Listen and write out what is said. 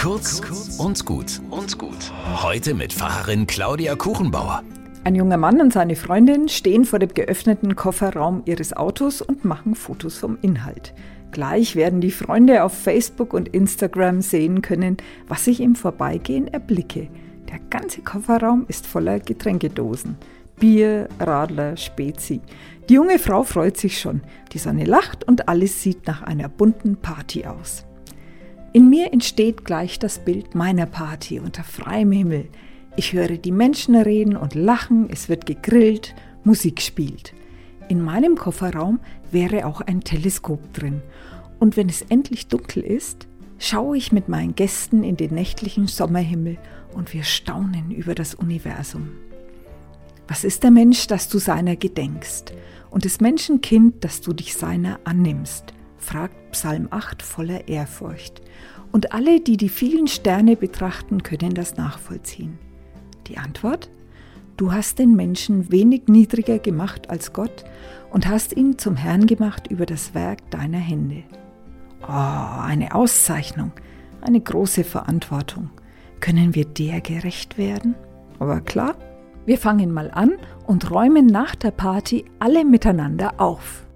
Kurz und gut und gut. Heute mit Pfarrerin Claudia Kuchenbauer. Ein junger Mann und seine Freundin stehen vor dem geöffneten Kofferraum ihres Autos und machen Fotos vom Inhalt. Gleich werden die Freunde auf Facebook und Instagram sehen können, was ich im Vorbeigehen erblicke. Der ganze Kofferraum ist voller Getränkedosen. Bier, Radler, Spezi. Die junge Frau freut sich schon. Die Sonne lacht und alles sieht nach einer bunten Party aus. In mir entsteht gleich das Bild meiner Party unter freiem Himmel. Ich höre die Menschen reden und lachen, es wird gegrillt, Musik spielt. In meinem Kofferraum wäre auch ein Teleskop drin. Und wenn es endlich dunkel ist, schaue ich mit meinen Gästen in den nächtlichen Sommerhimmel und wir staunen über das Universum. Was ist der Mensch, dass du seiner gedenkst? Und des Menschen Kind, dass du dich seiner annimmst? Fragt Psalm 8 voller Ehrfurcht. Und alle, die die vielen Sterne betrachten, können das nachvollziehen. Die Antwort? Du hast den Menschen wenig niedriger gemacht als Gott und hast ihn zum Herrn gemacht über das Werk deiner Hände. Oh, eine Auszeichnung, eine große Verantwortung. Können wir der gerecht werden? Aber klar, wir fangen mal an und räumen nach der Party alle miteinander auf.